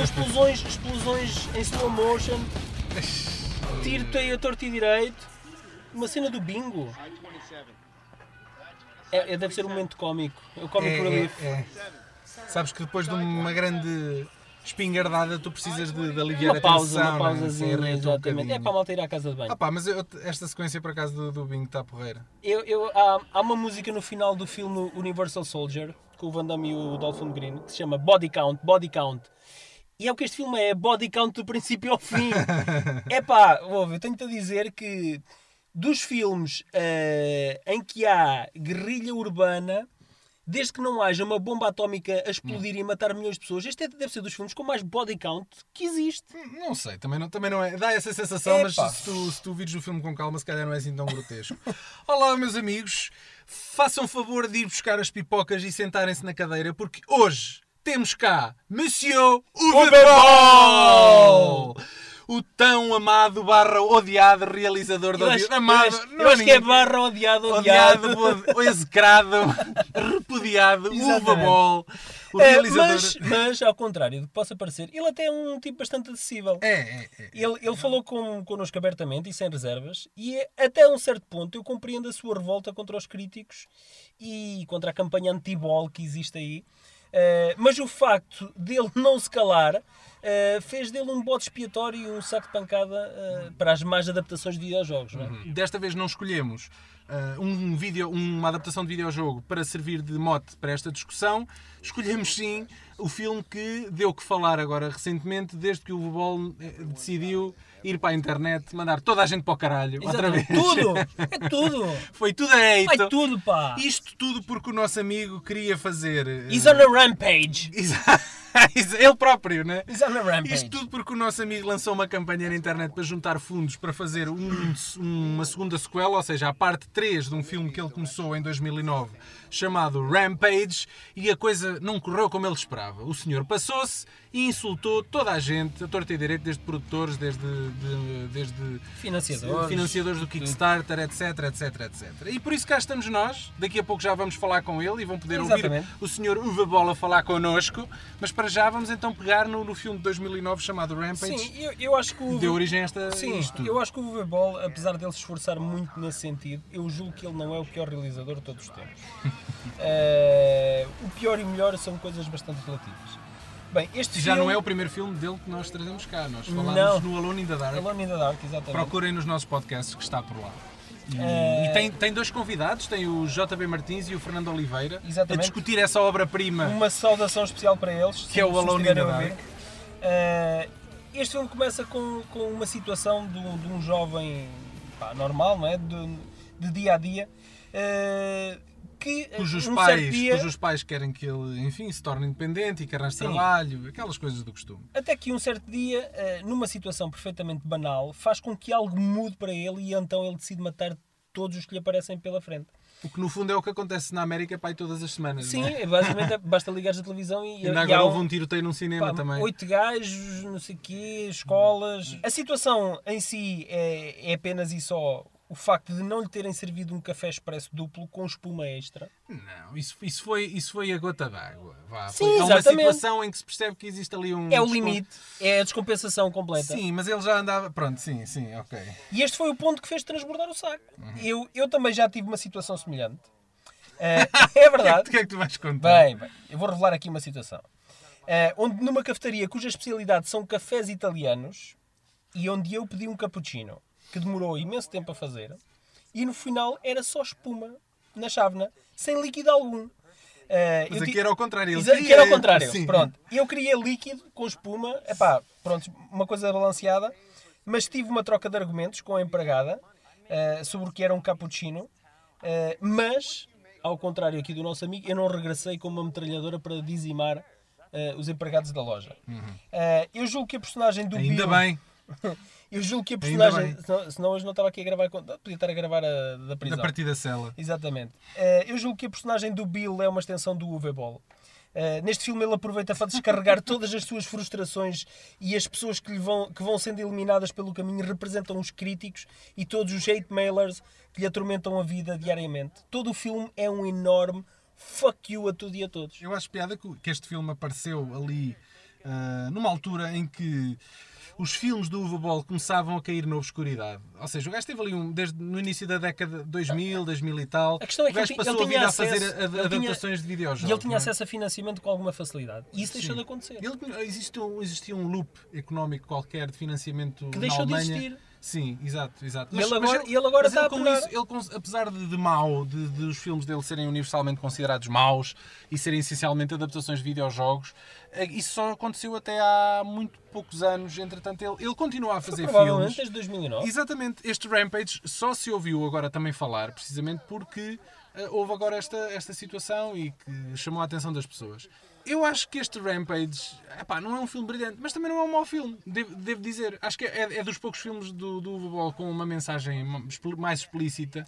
com explosões, explosões em slow motion, tiroteio a torto e direito, uma cena do bingo. É, é- deve ser um momento cómico. É o comic É, relief. é, é. Sabes que depois de uma grande espingardada tu precisas de, de aliviar Uma a pausa, tensão. uma é? pausazinha, Sim, irrita um exatamente. É para a malta ir à casa de banho. Ah pá, mas eu- esta sequência por acaso do, do Bingo está porreira. Eu, eu- há, há uma música no final do filme Universal Soldier, com o Van Damme e o Dolph Green, que se chama Body Count, Body Count. E é o que este filme é, Body Count do princípio ao fim. é pá, ouve, eu tenho-te a dizer que dos filmes eh, em que há guerrilha urbana, desde que não haja uma bomba atómica a explodir e matar milhões de pessoas, este é- deve ser dos filmes com mais body count que existe. Não sei, também não, também não é. Dá essa sensação, mas Epá. se tu, se tu vires o filme com calma, se calhar não é assim tão grotesco. Olá, meus amigos, façam favor de ir buscar as pipocas e sentarem-se na cadeira, porque hoje temos cá Monsieur Uwe O tão amado barra odiado realizador do acho. Amado, eu acho- eu acho que é barra odiado, odiado. odiado, o execrado, repudiado. Uwe Boll, o É, realizador. mas, mas, ao contrário do que possa parecer, ele até é um tipo bastante acessível. É, é, é. Ele, ele falou com, connosco abertamente e sem reservas, e é- até um certo ponto eu compreendo a sua revolta contra os críticos e contra a campanha anti-ball que existe aí. Eh, mas o facto dele não se calar eh, fez dele um bode expiatório e um saco de pancada eh, para as más adaptações de videojogos. Não é? Desta vez não escolhemos ah, um vídeo, uma adaptação de videojogo para servir de mote para esta discussão. Escolhemos sim o filme que deu que falar agora recentemente, desde que o eh, decidiu ir para a internet, mandar toda a gente para o caralho. Outra vez. Tudo! É tudo! Foi tudo a. Vai tudo, pá! Isto tudo porque o nosso amigo queria fazer. eh, He's on a rampage! Ele próprio, né? He's on a rampage! Isto tudo porque o nosso amigo lançou uma campanha na internet para juntar fundos para fazer um- uma segunda sequela, ou seja, a parte 3 de um filme que ele começou em 2009, chamado Rampage, e a coisa não correu como ele esperava. O senhor passou-se e insultou toda a gente, a torta e direito, desde produtores, desde, de- desde Financiadores. financiadores do Kickstarter, etc, etc, etc. E por isso cá estamos nós. Daqui a pouco já vamos falar com ele e vão poder Exatamente. ouvir o senhor Uva Bola falar connosco. Mas para já vamos então pegar no, no filme de 2009 chamado Rampage. Sim, eu, eu acho que o. Deu origem a esta, Sim, isto eu acho que o Uwe Boll, apesar dele se esforçar muito nesse sentido, eu julgo que ele não é o pior realizador de todos os tempos. Eh, o pior e o melhor são coisas bastante relativas. Bem, este Já filme... não é o primeiro filme dele que nós trazemos cá. Nós falámos Não. no Alone in the Dark. Alone in the Dark, exatamente. Procurem nos nossos podcasts que está por lá. E, Eh, e tem, tem dois convidados, tem o JB Martins e o Fernando Oliveira, Exatamente. a discutir essa obra-prima. Uma saudação especial para eles. Que é o Alone in the Dark. Eh, este filme começa com, com uma situação de, um- de um jovem pá, normal, não é? De, de dia a dia. eh, que Cujos, um pais, dia, cujos pais querem que ele, enfim, se torne independente e que arranje Sim. trabalho, aquelas coisas do costume. Até que um certo dia, eh, numa situação perfeitamente banal, faz com que algo mude para ele e então ele decide matar todos os que lhe aparecem pela frente. O que no fundo é o que acontece na América pai todas as semanas. Sim, não é? basicamente é- basta ligares a televisão e, Ainda e agora houve um- um tiroteio num cinema pá, também. oito gajos, não sei o quê, escolas. A situação em si é, é apenas e só o facto de não lhe terem servido um café expresso duplo com espuma extra. Não, isso, isso, foi, isso foi a gota d'água. Sim, foi- uma exatamente. situação em que se percebe que existe ali um. É o limite, é a descompensação completa. Sim, mas ele já andava. Pronto, sim, sim, ok. E este foi o ponto que fez transbordar o saco. Uhum. Eu, eu também já tive uma situação semelhante. Eh, é verdade. O que é que tu vais contar? Bem, bem, eu vou revelar aqui uma situação. Eh, onde numa cafetaria cuja especialidade são cafés italianos e onde eu pedi um cappuccino que demorou imenso tempo a fazer e no final era só espuma na chávena, sem líquido algum. Eh, Mas aqui era ao contrário. Ele queria- que era ao contrário. Sim. Pronto. Eu queria líquido com espuma, epá, pronto, uma coisa balanceada, mas tive uma troca de argumentos com a empregada eh, sobre o que era um cappuccino, eh, mas, ao contrário aqui do nosso amigo, eu não regressei com uma metralhadora para dizimar os empregados da loja. Eh, eu julgo que a personagem do Uhum. Ainda Bill... bem. Eu julgo que a personagem... Senão, senão hoje não estava aqui a gravar... Podia estar a gravar a, da prisão. Da partida cela. Exatamente. Eh, eu julgo que a personagem do Bill é uma extensão do Uwe Boll. Eh, neste filme ele aproveita para descarregar todas as suas frustrações e as pessoas que, lhe vão, que vão sendo eliminadas pelo caminho representam os críticos e todos os hate mailers que lhe atormentam a vida diariamente. Todo o filme é um enorme fuck you a tudo e a todos. Eu acho piada que este filme apareceu ali ah, numa altura em que os filmes do Uwe Boll começavam a cair na obscuridade. Ou seja, o gajo esteve ali um, desde no início da década de 2000, 2000 e tal. A questão é o que gajo ele, passou ele a vida acesso, a fazer ad- ele tinha- adaptações de videojogos. E ele tinha é? acesso a financiamento com alguma facilidade. E isso deixou Sim. de acontecer. Ele existia, um, existia um loop económico qualquer de financiamento Que na deixou de Alemanha. existir. Sim, exato, exato. E ele agora- e ele agora mas está a com isso, ele, apesar de, de mau, de, de os filmes dele serem universalmente considerados maus e serem essencialmente adaptações de videojogos, eh, isso só aconteceu até há muito poucos anos. Entretanto, ele, ele continua a fazer Provavelmente filmes. desde 2009. Exatamente, este Rampage só se ouviu agora também falar, precisamente porque eh, houve agora esta, esta situação e que chamou a atenção das pessoas. Eu acho que este Rampage epá, não é um filme brilhante, mas também não é um mau filme, devo, devo dizer. Acho que é, é dos poucos filmes do, do Boll com uma mensagem mais explícita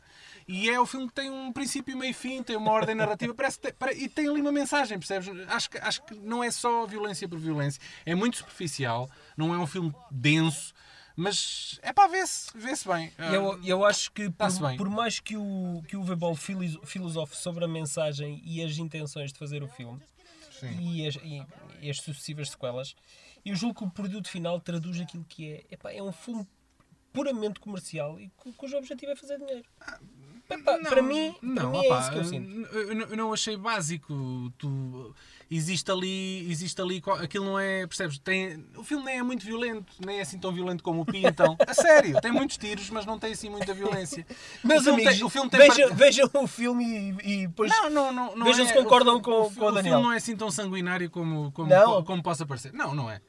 e é o filme que tem um princípio, meio fim, tem uma ordem narrativa parece que tem- e tem ali uma mensagem, percebes? Acho que, acho que não é só violência por violência, é muito superficial, não é um filme denso. Mas é para ver-se, vê-se bem. Eu, eu acho que por, por mais que o, que o filosofe sobre a mensagem e as intenções de fazer o filme. E as, e- e as sucessivas sequelas, eu julgo que o produto final traduz aquilo que é. Epá, é um filme puramente comercial e cu- cujo objetivo é fazer dinheiro. Epá, Não, para mim, para não, mim opá, é isso que eu sinto. eu não- eu não achei básico. Tu, existe ali, existe ali, aquilo não é, percebes? Tem, o filme nem é muito violento, nem é assim tão violento como o Pintam. A sério, tem muitos tiros, mas não tem assim muita violência. Meus o amigos, tem, o filme tem vejam, par- vejam o filme e, e depois. Não, não, não, não Vejam é, se concordam o, com- fi- com o O Daniel. filme não é assim tão sanguinário como, como, Não? como possa parecer. Não, não é.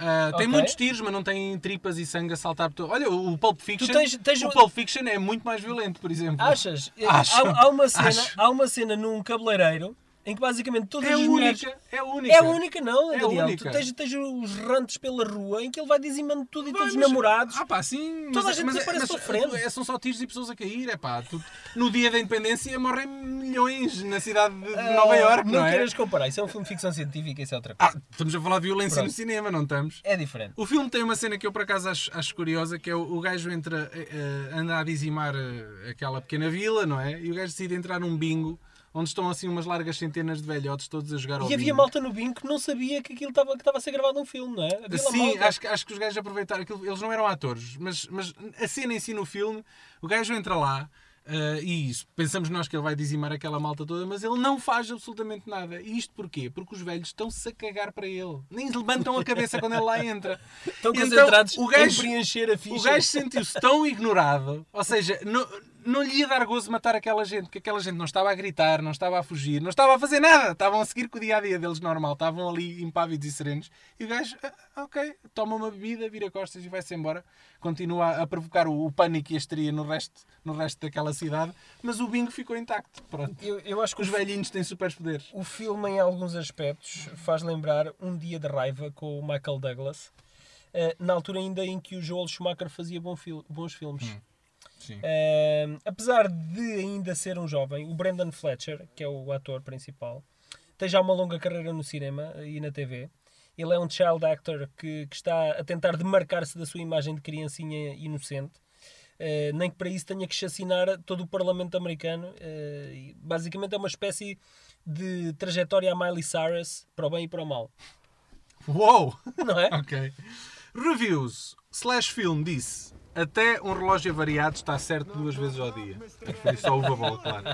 Ah, Tem Ok. muitos tiros, mas não tem tripas e sangue a saltar todo. Olha, o Pulp Fiction, tens- tens o um- Pulp Fiction é muito mais violento, por exemplo. Achas? Acho. Há, há uma cena, Acho. há uma cena num cabeleireiro em que basicamente todas É as mulheres. única, é única. É a única, não, É a Daniel. única. Tu tens, tens os rantes pela rua em que ele vai dizimando tudo e todos os namorados. Ah pá, sim. Toda mas, a gente mas, desaparece mas, pela frente. é- São só tiros e pessoas a cair. É pá, tu- no dia da independência morrem milhões na cidade de Ah, Nova Iorque, não, não é? queiras comparar, isso é um filme de ficção científica, isso é outra coisa. Ah, estamos a falar de violência Pronto. no cinema, não estamos? É diferente. O filme tem uma cena que eu por acaso acho, acho curiosa, que é o, o gajo entra, eh, anda a dizimar eh, aquela pequena vila, não é? E o gajo decide entrar num bingo, onde estão assim umas largas centenas de velhotes todos a jogar ao E havia bingo. malta no bingo que não sabia que aquilo estava que estava a ser gravado um filme, não é? Havia Sim, malta. acho, que- acho que os gajos aproveitaram aquilo. Eles não eram atores, mas, mas a cena em si no filme, o gajo entra lá eh, e isso, pensamos nós que ele vai dizimar aquela malta toda, mas ele não faz absolutamente nada. E isto porquê? Porque os velhos estão-se a cagar para ele. Nem levantam a cabeça quando ele lá entra. Estão Então, concentrados o gajo- em preencher a O ficha. gajo sentiu-se tão ignorado, ou seja, não lhe ia dar gozo matar aquela gente, porque aquela gente não estava a gritar, não estava a fugir, não estava a fazer nada, estavam a seguir com o dia a dia deles normal, estavam ali impávidos e serenos. E o gajo, "Ah, ok, toma uma bebida, vira costas e vai-se embora. Continua a provocar o, o pânico e a histeria no resto, no resto daquela cidade, mas o bingo ficou intacto. Pronto. Eu, eu acho que Os velhinhos têm super poderes. o filme, em alguns aspectos, faz lembrar Um Dia de Raiva com o Michael Douglas, eh, na altura ainda em que o Joel Schumacher fazia bom fil- bons filmes. Hum. Eh, apesar de ainda ser um jovem, o Brendan Fletcher, que é o ator principal, tem já uma longa carreira no cinema e na TV. Ele é um child actor que, que está a tentar demarcar-se da sua imagem de criancinha inocente. Eh, nem que para isso tenha que chacinar todo o Parlamento americano. E basicamente é uma espécie de trajetória a Miley Cyrus para o bem e para o mal. Uou! Não é? Ok. Reviews. Slash Film disse: Até um relógio variado está certo duas vezes ao dia. A referir só o Babol, claro.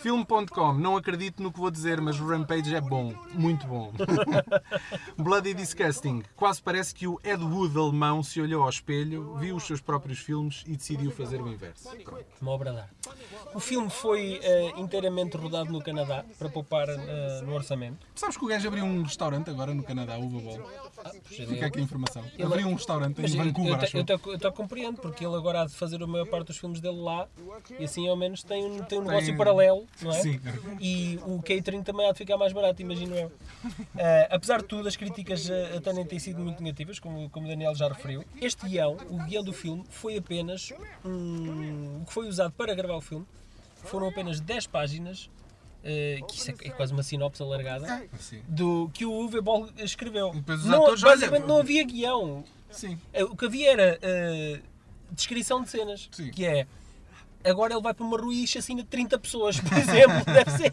Film.com, não acredito no que vou dizer, mas o Rampage é bom, muito bom. Bloody Disgusting, quase parece que o Ed Wood alemão se olhou ao espelho, viu os seus próprios filmes e decidiu fazer o inverso. Pronto. Uma obra arte. O filme foi eh, inteiramente rodado no Canadá para poupar eh, no orçamento. Sabes que o gajo abriu um restaurante agora no Canadá, o Babol? Ah, puxa, Fica aqui a informação. Ele- Abriu um restaurante Mas em Vancouver, eu, eu, eu. eu te compreendo, porque ele agora há de fazer a maior parte dos filmes dele lá e assim ao menos tem um, tem um negócio paralelo, não é? Sim. E o catering também há de ficar mais barato, imagino eu. Eh, apesar de tudo, as críticas eh, até nem têm sido muito negativas, como, como o Daniel já referiu. Este guião, o guião do filme, foi apenas um, o que foi usado para gravar o filme. Foram apenas 10 páginas, eh, que isso é, é quase uma sinopse alargada, Sim. do que o Uwe Boll escreveu. Não, basicamente não havia guião. Sim. O que havia era eh, descrição de cenas. Sim. Que é agora ele vai para uma rua e assassina 30 pessoas, por exemplo, deve ser.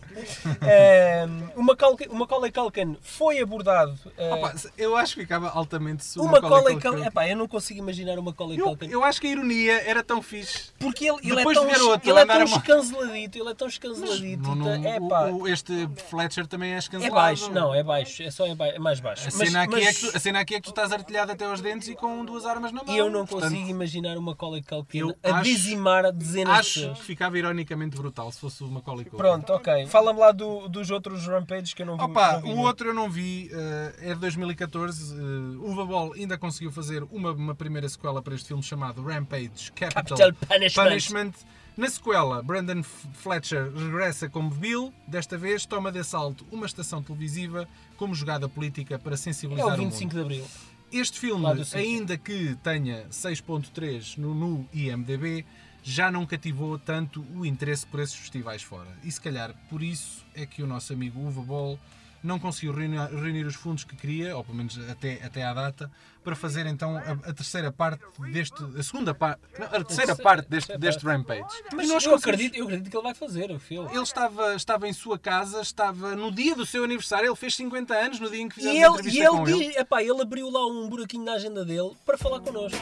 Ehm, o Macaulay, o Macaulay Culkin foi abordado. eh, Opa, eu acho que ficava altamente se o o Macaulay Macaulay Culkin. Epá, eu não consigo imaginar o Macaulay Eu, Culkin. eu acho que a ironia era tão fixe. Porque ele, ele é Depois tão, de garoto, ele é tão escanceladito, ele é tão escanceladito. Não, não, é pá. o- este Fletcher também é É escancelado. baixo, não, é baixo, é só é, ba- é mais baixo. A Mas- cena, aqui mas é que tu, a cena aqui é que tu estás artilhado até aos dentes e com duas armas na mão. eu não Portanto, consigo imaginar o Macaulay Culkin a acho- dizimar a dezenas de Acho que ficava ironicamente brutal se fosse o Macaulay Culkin. Pronto, ok. Fala-me lá do- dos outros Rampages que eu não vi. Opa, não vi o outro eu não vi, eh, é de 2014. Uh, Uva Ball ainda conseguiu fazer uma, uma primeira sequela para este filme chamado Rampage Capital, Capital Punishment. Na sequela, Brandon Fletcher regressa como Bill, desta vez toma de assalto uma estação televisiva como jogada política para É sensibilizar o o mundo. 25 de Abril. Este filme, ainda que tenha 6.3 no, no IMDB, já não cativou tanto o interesse por esses festivais fora. E se calhar por isso é que o nosso amigo Uva Ball não conseguiu reunir, reunir os fundos que queria, ou pelo menos até, até à data, para fazer então a, a terceira parte deste. a segunda parte. A terceira terceira- parte deste, terceira deste parte. Rampage. Mas E eu acredito, eu acredito que ele vai fazer o filme. Ele estava, estava em sua casa, estava no dia do seu aniversário, ele fez 50 anos no dia em que fizemos E a ele, entrevista e com ele, ele. diz, epá, ele abriu lá um buraquinho na agenda dele para falar connosco.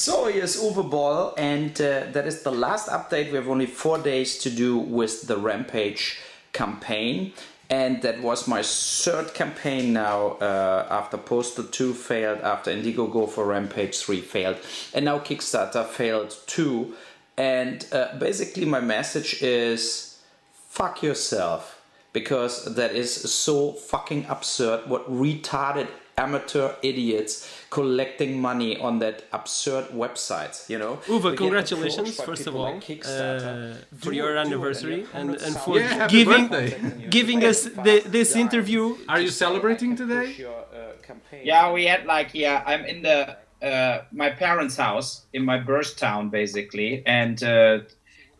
So here's Uwe and uh, that is the last update. We have only four days to do with the Rampage campaign, and that was my third campaign now. Uh, after Postal 2 failed, after Indiegogo for Rampage 3 failed, and now Kickstarter failed too. And uh, basically, my message is fuck yourself because that is so fucking absurd what retarded amateur idiots collecting money on that absurd website you know Uwe, We get congratulations, first of all, like uh, for it, your do anniversary and and, and for Yeah, giving giving us the, this interview. Are you celebrating today? Your, uh, campaign. Yeah, we had like yeah. I'm in the uh, my parents' house in my birth town basically, and uh,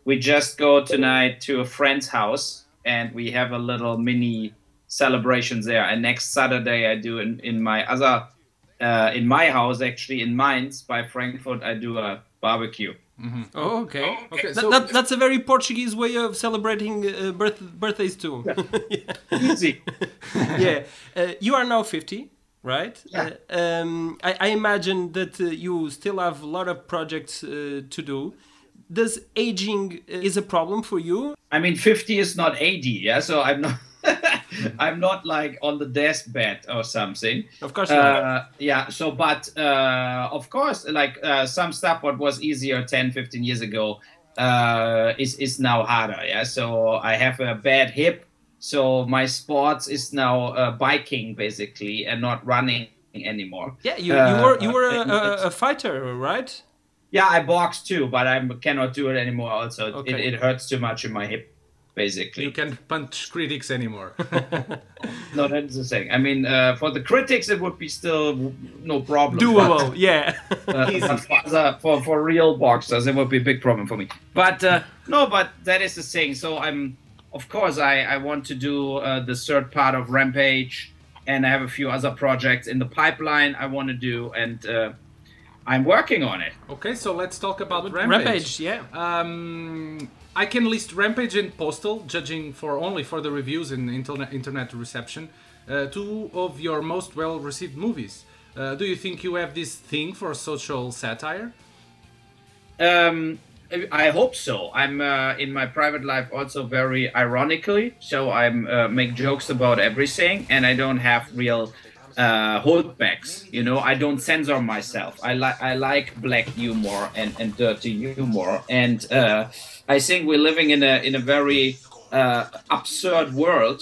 we just go tonight to a friend's house, and we have a little mini celebrations there. And next Saturday I do in in my other uh, in my house actually in Mainz by Frankfurt I do a barbecue. Oh, okay. Okay, That, so- that, that's a very Portuguese way of celebrating uh, birth, birthdays too. Easy. yeah. Uh, you are now 50, right? Yeah. Uh, um, I, I imagine that uh, you still have a lot of projects uh, to do. Does aging uh, is a problem for you? I mean, 50 is not 80, yeah. So I'm not, I'm not like on the deathbed or something. Of course. Uh, yeah. So, but uh, of course, like uh, some stuff what was easier 10, 15 years ago uh, is is now harder. Yeah. So I have a bad hip. So my sports is now uh, biking basically and not running anymore. yeah, you, you uh, were you were a, a, a fighter, right? Yeah, I box too, but I cannot do it anymore. Also, Okay. it, it hurts too much in my hip, basically. You can't punch critics anymore. No, that's the thing. I mean, uh, for the critics, it would be still no problem. Doable, yeah. Uh, for, for for real boxers, it would be a big problem for me. But uh, no, but that is the thing. So I'm, of course, I I want to do uh, the third part of Rampage, and I have a few other projects in the pipeline I want to do, and uh, I'm working on it. okay, so let's talk about Rampage. Rampage, yeah. Um, I can list Rampage and Postal, judging for only for the reviews and internet internet reception, uh, two of your most well received movies. Uh, do you think you have this thing for social satire? Um, I hope so. I'm uh, in my private life also very ironically, so I'm uh, make jokes about everything, and I don't have real uh, holdbacks. You know, I don't censor myself. I like I like black humor and, and dirty humor, and uh, I think we're living in a in a very uh, absurd world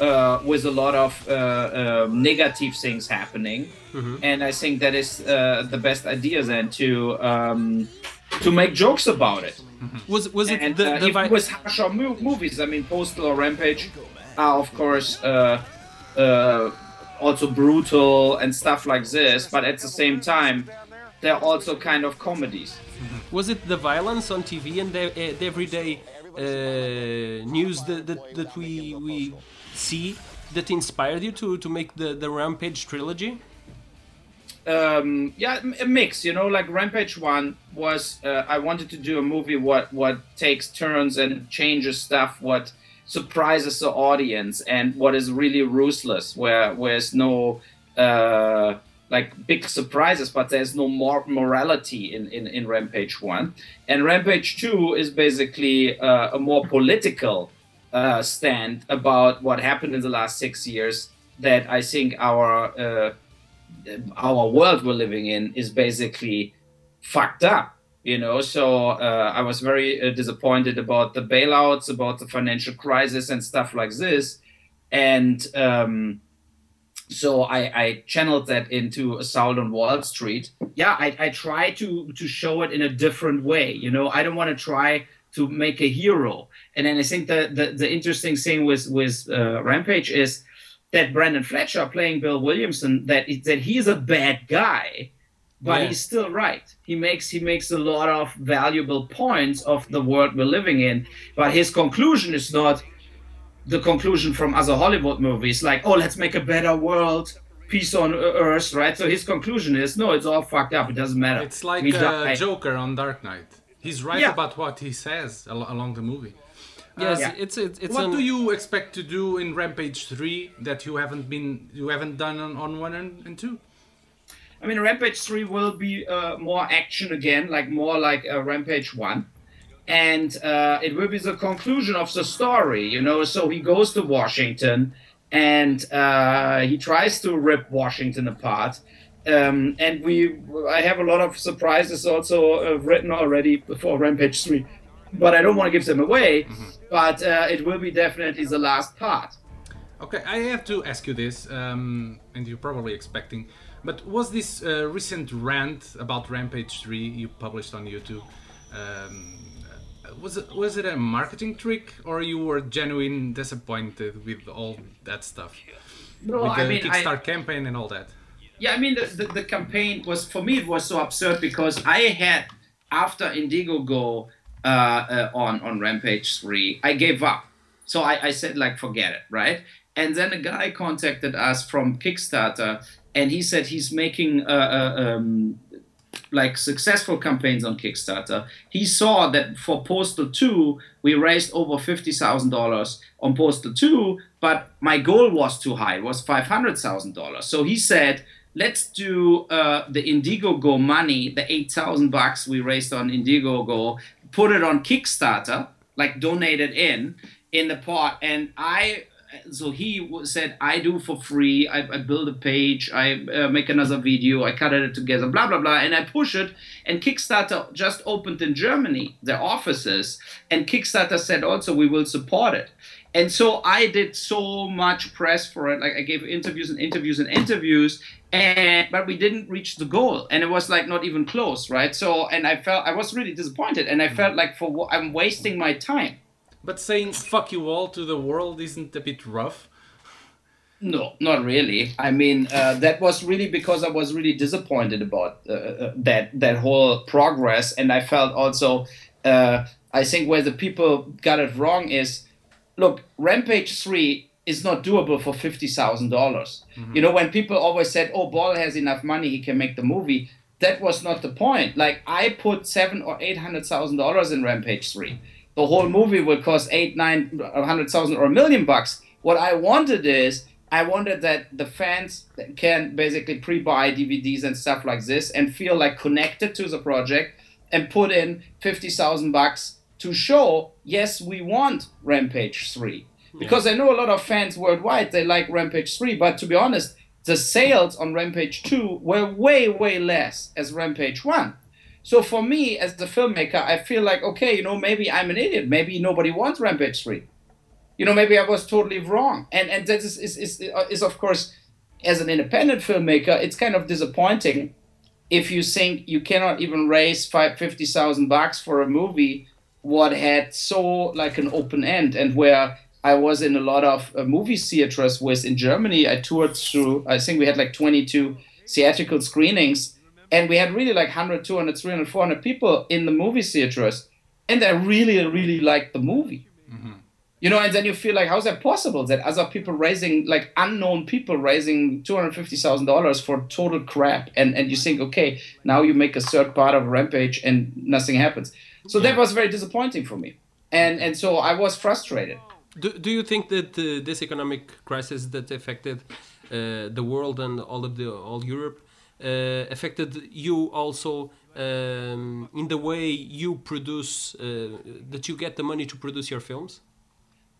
uh, with a lot of uh, uh, negative things happening, and I think that is uh, the best idea then to um, to make jokes about it. Was was it And the, uh, the vi- with harsher mo- movies, I mean, Postal or Rampage are of course uh, uh, also brutal and stuff like this, but at the same time, they're also kind of comedies. was it the violence on TV and the, uh, the everyday uh, news that, that, that we we see that inspired you to, to make the, the Rampage trilogy? um, yeah, a mix. You know, like Rampage One was. Uh, I wanted to do a movie what what takes turns and changes stuff. What surprises the audience and what is really ruthless, where where's no uh, like big surprises, but there's no more morality in, in, in Rampage 1. And Rampage 2 is basically uh, a more political uh, stand about what happened in the last six years that I think our uh, our world we're living in is basically fucked up. You know, so uh, I was very uh, disappointed about the bailouts, about the financial crisis, and stuff like this. And um, so I, I, channeled that into Assault on Wall Street. Yeah, I, I try to to show it in a different way. You know, I don't want to try to make a hero. And then I think the the, the interesting thing with with uh, Rampage is that Brendan Fletcher playing Bill Williamson that that he's a bad guy, but yeah. he's still right. He makes he makes a lot of valuable points of the world we're living in. But his conclusion is not the conclusion from other Hollywood movies, like, oh, let's make a better world, peace on earth, right? So his conclusion is, no, it's all fucked up. It doesn't matter. It's like uh, Joker on Dark Knight. He's right yeah. about what he says al- along the movie. Yes, uh, yeah. it's it's, it's What do you expect to do in Rampage three that you haven't been you haven't done on, on one and, and two? I mean, Rampage three will be uh, more action again, like more like uh, Rampage one. And uh, it will be the conclusion of the story you know? So he goes to washington and uh, he tries to rip washington apart. Um, and we i have a lot of surprises also uh, written already before rampage 3 but i don't want to give them away mm-hmm. but uh, it will be definitely the last part. Okay i have to ask you this um, and you're probably expecting but was this uh, recent rant about rampage 3 you published on youtube um, was it was it a marketing trick or you were genuine disappointed with all that stuff? with the I mean, Kickstarter I, campaign and all that. Yeah, I mean the, the, the, campaign was for me it was so absurd because I had after Indiegogo uh, uh, on on Rampage three, I gave up. So I, I said like forget it, right? And then a guy contacted us from Kickstarter and he said he's making uh, uh um, like successful campaigns on Kickstarter, he saw that for Postal 2, we raised over $50,000 on Postal 2, but my goal was too high, it was $500,000. So he said, let's do uh, the Indiegogo money, the 8,000 bucks we raised on Indiegogo, put it on Kickstarter, like donate it in, in the pot. And I so he said i do for free. I, I build a page. I uh, make another video. I cut it together blah blah blah. And i push it. And kickstarter just opened in germany their offices. And kickstarter said also we will support it. And so i did so much press for it. Like i gave interviews and interviews and interviews. And but we didn't reach the goal. And it was like not even close right? So and i felt i was really disappointed. And i felt like for what i'm wasting my time but saying fuck you all to the world isn't a bit rough? No, not really. I mean, uh, that was really because I was really disappointed about uh, uh, that that whole progress, and I felt also. Uh, I think where the people got it wrong is, look, Rampage three is not doable for fifty thousand dollars. Mm-hmm. You know, when people always said, "Oh, Boll has enough money; he can make the movie." That was not the point. Like I put seven or eight hundred thousand dollars in Rampage three the whole movie would cost eight, nine, a hundred thousand or a million bucks. What I wanted is I wanted that the fans can basically pre-buy DVDs and stuff like this and feel like connected to the project and put in fifty thousand bucks to show yes we want Rampage three because yeah. I know a lot of fans worldwide they like Rampage three, but to be honest, the sales on Rampage two were way way less as Rampage one. So for me, as the filmmaker, I feel like, okay, you know, maybe I'm an idiot. Maybe nobody wants Rampage 3. You know, maybe I was totally wrong. And and that is, is, is, is of course, as an independent filmmaker, it's kind of disappointing if you think you cannot even raise five, 50,000 bucks for a movie what had so like an open end and where I was in a lot of uh, movie theaters with in Germany. I toured through, I think we had like 22 theatrical screenings and we had really like 100 200 300 400 people in the movie theaters and they really really liked the movie mm-hmm. you know, and then you feel like, how's that possible that other people raising, like unknown people raising $250,000 for total crap? And, and you think, okay, now you make a third part of Rampage and nothing happens. So yeah. that was very disappointing for me. And, and so I was frustrated. Do, do you think that uh, this economic crisis that affected uh, the world and all of the all Europe affected you also um, in the way you produce uh, that you get the money to produce your films?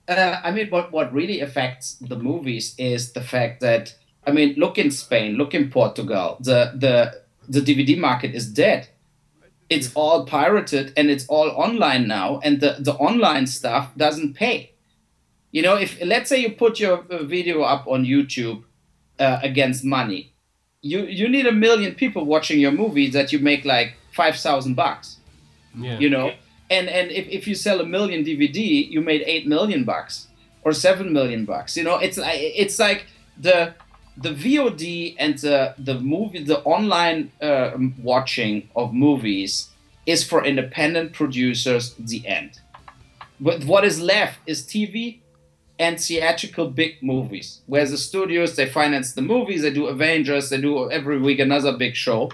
Uh, I mean, what what really affects the movies is the fact that I mean, look in Spain, look in Portugal, the the the DVD market is dead. It's all pirated and it's all online now, and the the online stuff doesn't pay. You know, if let's say you put your uh, video up on YouTube uh, against money, you you need a million people watching your movie that you make like five thousand bucks. Yeah. You know, and and if, if you sell a million DVD, you made eight million bucks or seven million bucks. You know, it's like it's like the the VOD and the the movie the online uh, watching of movies is for independent producers the end. But what is left is TV and theatrical big movies, where the studios they finance the movies, they do Avengers, they do every week another big show,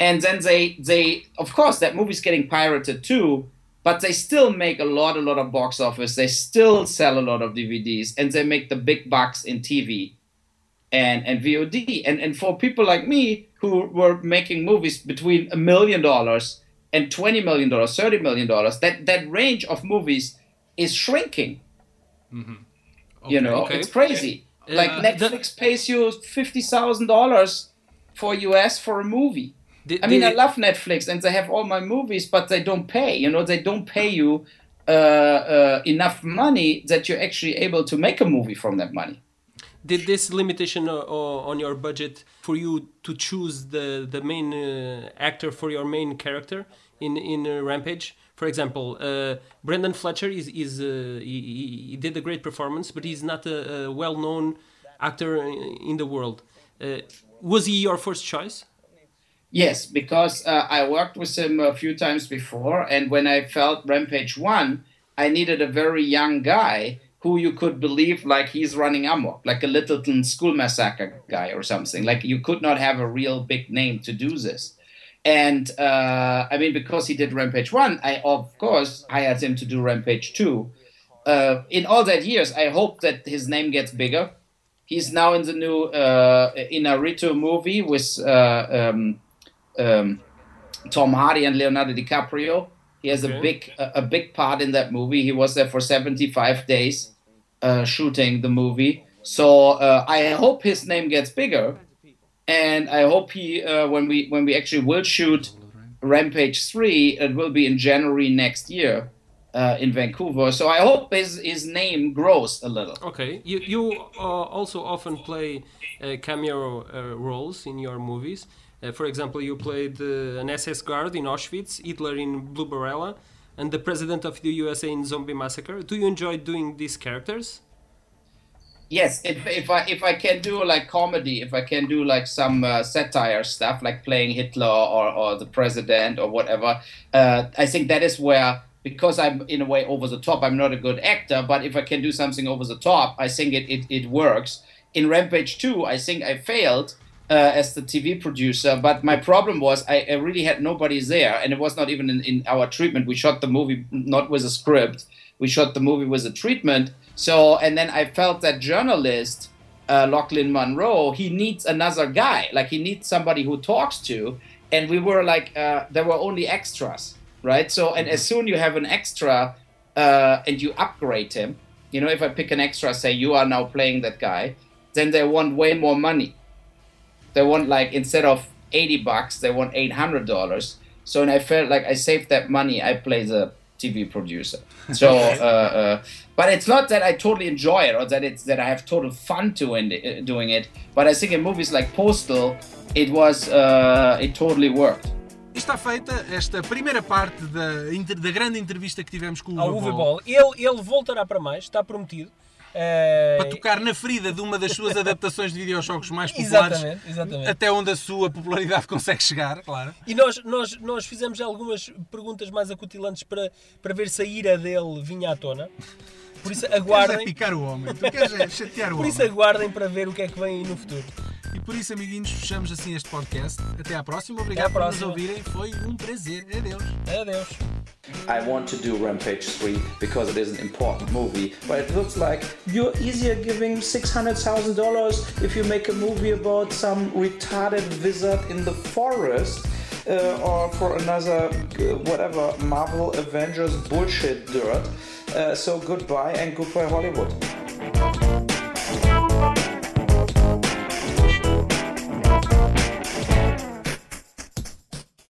and then they they of course that movie's getting pirated too, but they still make a lot a lot of box office, they still sell a lot of DVDs, and they make the big bucks in TV and and VOD, and and for people like me who were making movies between a million dollars and twenty million dollars, thirty million dollars, that that range of movies is shrinking Mm-hmm. Okay, you know, okay. it's crazy. Uh, like Netflix pays you fifty thousand dollars for US for a movie. The, I mean, the, I love Netflix and they have all my movies, but they don't pay. You know, they don't pay you uh, uh, enough money that you're actually able to make a movie from that money. Did this limitation uh, on your budget for you to choose the the main uh, actor for your main character in in uh, Rampage? For example, uh, Brendan Fletcher is, is uh, he, he, did a great performance, but he's not a, a well-known actor in the world. Uh, was he your first choice? Yes, because uh, I worked with him a few times before, and when I felt Rampage One, I needed a very young guy who you could believe like he's running amok, like a Littleton School Massacre guy or something. Like you could not have a real big name to do this. And uh, I mean, because he did Rampage 1, I of course hired him to do Rampage 2. Uh, in all that years, I hope that his name gets bigger. He's now in the new uh, Inarritu movie with uh, um, um, Tom Hardy and Leonardo DiCaprio. He has okay. a big a, a, big part in that movie. He was there for 75 days uh, shooting the movie. So uh, I hope his name gets bigger and I hope he uh, when we when we actually will shoot Rampage three, it will be in January next year. Uh, in Vancouver, so I hope his his name grows a little. Okay, you you uh, also often play uh, cameo uh, roles in your movies. Uh, for example, you played an SS guard in Auschwitz, Hitler in Blubberella, and the president of the USA in Zombie Massacre. Do you enjoy doing these characters? Yes if, if i if i can do like comedy if i can do like some uh, satire stuff like playing hitler or, or the president or whatever uh, i think that is where because i'm in a way over the top i'm not a good actor but if i can do something over the top i think it, it, it works in rampage 2 i think i failed uh, as the TV producer, but my problem was I, I, really had nobody there, and it was not even in, in our treatment. We shot the movie not with a script, we shot the movie with a treatment, so, and then I felt that journalist, uh, Lachlan Monroe, he needs another guy. Like he needs somebody who talks to. And we were like, uh, there were only extras, right? So, and as soon you have an extra uh, and you upgrade him, you know, if I pick an extra, say you are now playing that guy, then they want way more money. They want like instead of 80 bucks, they want $800. So, and I felt like I saved that money. I play the TV producer. So, uh, uh, but it's not that I totally enjoy it or that it's that I have total fun doing it, uh, doing it. But I think in movies like Postal, it was uh, it totally worked. Está feita esta primeira parte da, da grande entrevista que tivemos com o Uwe Boll. Ele, ele voltará para mais, está prometido. Uh... Para tocar na ferida de uma das suas adaptações de videojogos mais populares, exatamente, exatamente. até onde a sua popularidade consegue chegar, claro. E nós, nós, nós fizemos algumas perguntas mais acutilantes para, para ver se a ira dele vinha à tona. Por isso Queres é aguardem, picar o homem. Tu queres é chatear o por isso homem. aguardem para ver o que é que vem aí no futuro. E por isso, amiguinhos, fechamos assim este podcast. Até à próxima. Obrigado à por nos próxima. ouvirem. Foi um prazer. Adeus. Adeus. I want to do Rampage 3 because it is an important movie, but it looks like you're easier giving $600,000 if you make a movie about some retarded wizard in the forest uh, or for another uh, whatever Marvel Avengers bullshit dirt. Uh, so goodbye and goodbye Hollywood.